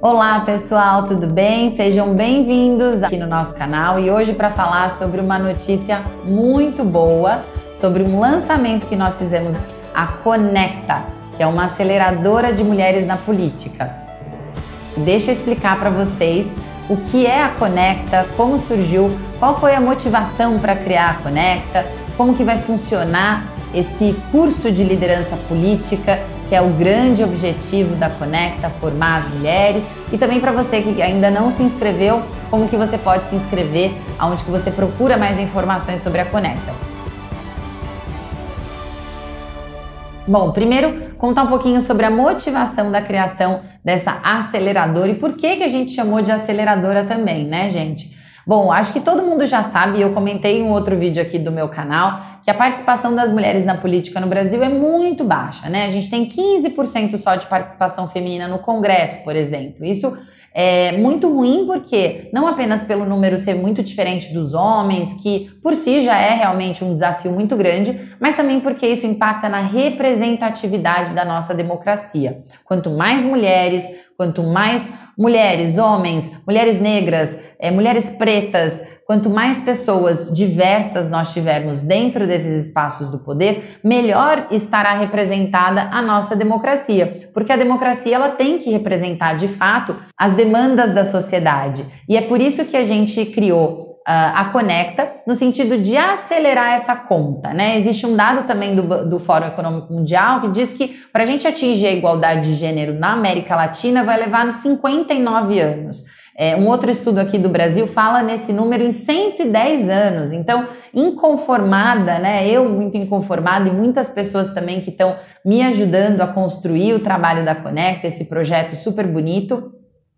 Olá pessoal, tudo bem? Sejam bem-vindos aqui no nosso canal e hoje para falar sobre uma notícia muito boa, sobre um lançamento que nós fizemos, a Conecta, que é uma aceleradora de mulheres na política. Deixa eu explicar para vocês o que é a Conecta, como surgiu, qual foi a motivação para criar a Conecta, como que vai funcionar esse curso de liderança política que é o grande objetivo da Conecta, formar as mulheres. E também para você que ainda não se inscreveu, como que você pode se inscrever, aonde que você procura mais informações sobre a Conecta. Bom, primeiro contar um pouquinho sobre a motivação da criação dessa aceleradora e por que que a gente chamou de aceleradora também, né, gente? Bom, acho que todo mundo já sabe, eu comentei em um outro vídeo aqui do meu canal, que a participação das mulheres na política no Brasil é muito baixa, né? A gente tem 15% só de participação feminina no Congresso, por exemplo. Isso é muito ruim porque não apenas pelo número ser muito diferente dos homens, que por si já é realmente um desafio muito grande, mas também porque isso impacta na representatividade da nossa democracia. Quanto mais mulheres, quanto mais mulheres, homens, mulheres negras, é, mulheres pretas, quanto mais pessoas diversas nós tivermos dentro desses espaços do poder, melhor estará representada a nossa democracia, porque a democracia ela tem que representar de fato as demandas da sociedade. E é por isso que a gente criou a Conecta, no sentido de acelerar essa conta. Né? Existe um dado também do, do Fórum Econômico Mundial que diz que para a gente atingir a igualdade de gênero na América Latina vai levar 59 anos. É, um outro estudo aqui do Brasil fala nesse número em 110 anos. Então, inconformada, né? Eu muito inconformada e muitas pessoas também que estão me ajudando a construir o trabalho da Conecta, esse projeto super bonito.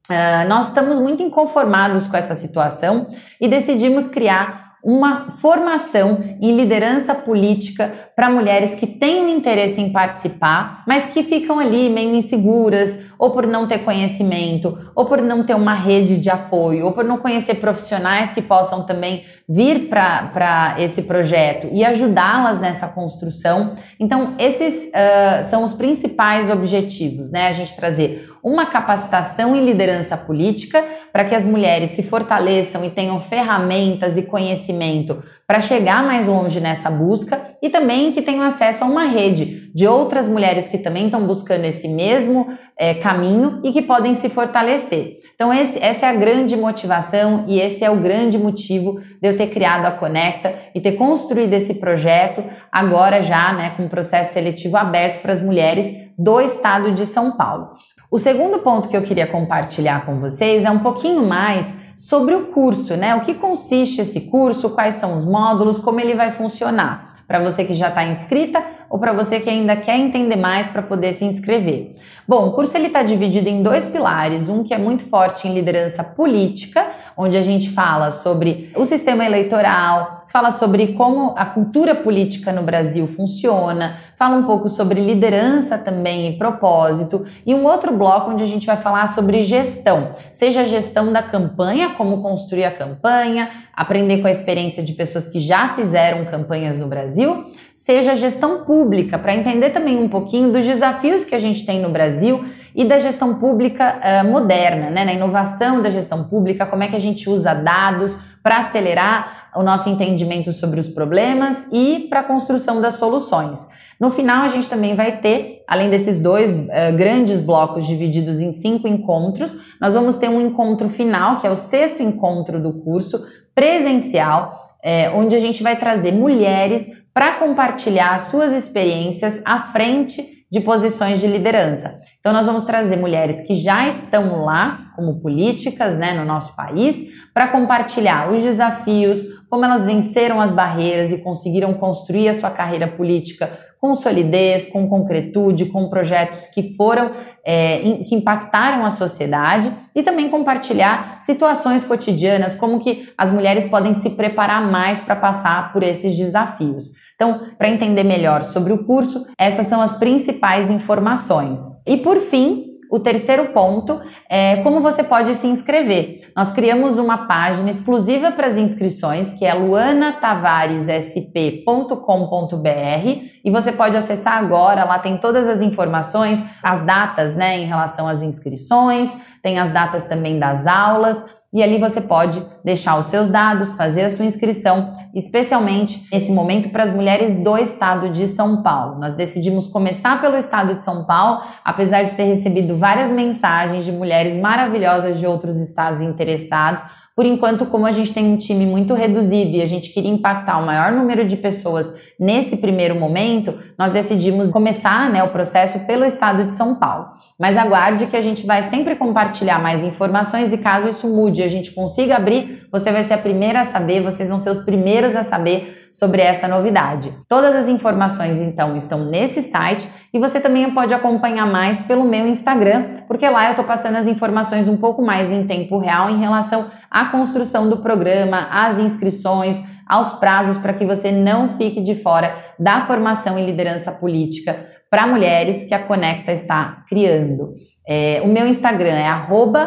Uh, nós estamos muito inconformados com essa situação e decidimos criar uma formação em liderança política para mulheres que têm um interesse em participar, mas que ficam ali meio inseguras, ou por não ter conhecimento, ou por não ter uma rede de apoio, ou por não conhecer profissionais que possam também vir para esse projeto e ajudá-las nessa construção. Então, esses uh, são os principais objetivos, né? A gente trazer uma capacitação em liderança política para que as mulheres se fortaleçam e tenham ferramentas e conhecimento para chegar mais longe nessa busca e também que tenham acesso a uma rede de outras mulheres que também estão buscando esse mesmo é, caminho e que podem se fortalecer. Então, esse, essa é a grande motivação e esse é o grande motivo de eu ter criado a Conecta e ter construído esse projeto agora já, né, com um processo seletivo aberto para as mulheres do estado de São Paulo. O segundo ponto que eu queria compartilhar com vocês é um pouquinho mais sobre o curso, né? O que consiste esse curso, quais são os módulos, como ele vai funcionar. Para você que já está inscrita ou para você que ainda quer entender mais para poder se inscrever. Bom, o curso ele está dividido em dois pilares, um que é muito forte em liderança política, onde a gente fala sobre o sistema eleitoral, fala sobre como a cultura política no Brasil funciona, fala um pouco sobre liderança também e propósito, e um outro bloco onde a gente vai falar sobre gestão, seja a gestão da campanha, como construir a campanha, aprender com a experiência de pessoas que já fizeram campanhas no Brasil, seja gestão pública, para entender também um pouquinho dos desafios que a gente tem no Brasil e da gestão pública uh, moderna, né? na inovação da gestão pública, como é que a gente usa dados para acelerar o nosso entendimento sobre os problemas e para a construção das soluções. No final, a gente também vai ter, além desses dois uh, grandes blocos divididos em cinco encontros, nós vamos ter um encontro final, que é o sexto encontro do curso, presencial, é, onde a gente vai trazer mulheres para compartilhar suas experiências à frente de posições de liderança. Então, nós vamos trazer mulheres que já estão lá, como políticas, né, no nosso país, para compartilhar os desafios, como elas venceram as barreiras e conseguiram construir a sua carreira política com solidez, com concretude, com projetos que foram, é, que impactaram a sociedade e também compartilhar situações cotidianas, como que as mulheres podem se preparar mais para passar por esses desafios. Então, para entender melhor sobre o curso, essas são as principais informações. E por fim, o terceiro ponto é como você pode se inscrever. Nós criamos uma página exclusiva para as inscrições, que é luanatavaresSP.com.br e você pode acessar agora, lá tem todas as informações, as datas, né, em relação às inscrições, tem as datas também das aulas, e ali você pode deixar os seus dados, fazer a sua inscrição, especialmente nesse momento para as mulheres do estado de São Paulo. Nós decidimos começar pelo estado de São Paulo, apesar de ter recebido várias mensagens de mulheres maravilhosas de outros estados interessados por enquanto, como a gente tem um time muito reduzido e a gente queria impactar o maior número de pessoas nesse primeiro momento, nós decidimos começar né, o processo pelo estado de São Paulo. Mas aguarde que a gente vai sempre compartilhar mais informações e caso isso mude, a gente consiga abrir, você vai ser a primeira a saber, vocês vão ser os primeiros a saber sobre essa novidade. Todas as informações então estão nesse site e você também pode acompanhar mais pelo meu Instagram, porque lá eu estou passando as informações um pouco mais em tempo real em relação construção do programa, às inscrições, aos prazos para que você não fique de fora da formação em liderança política para mulheres que a Conecta está criando. É, o meu Instagram é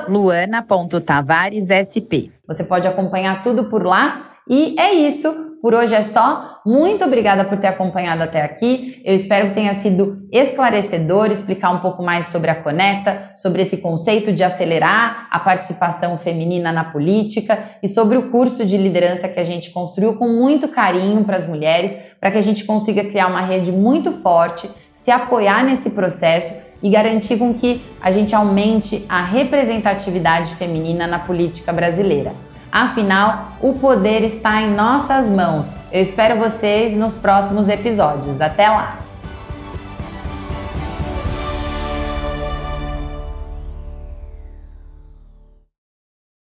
luana.tavaresSP. Você pode acompanhar tudo por lá. E é isso. Por hoje é só. Muito obrigada por ter acompanhado até aqui. Eu espero que tenha sido esclarecedor explicar um pouco mais sobre a Conecta, sobre esse conceito de acelerar a participação feminina na política e sobre o curso de liderança que a gente construiu com muito carinho para as mulheres, para que a gente consiga criar uma rede muito forte, se apoiar nesse processo e garantir com que a gente aumente a representatividade feminina na política brasileira. Afinal, o poder está em nossas mãos. Eu espero vocês nos próximos episódios. Até lá!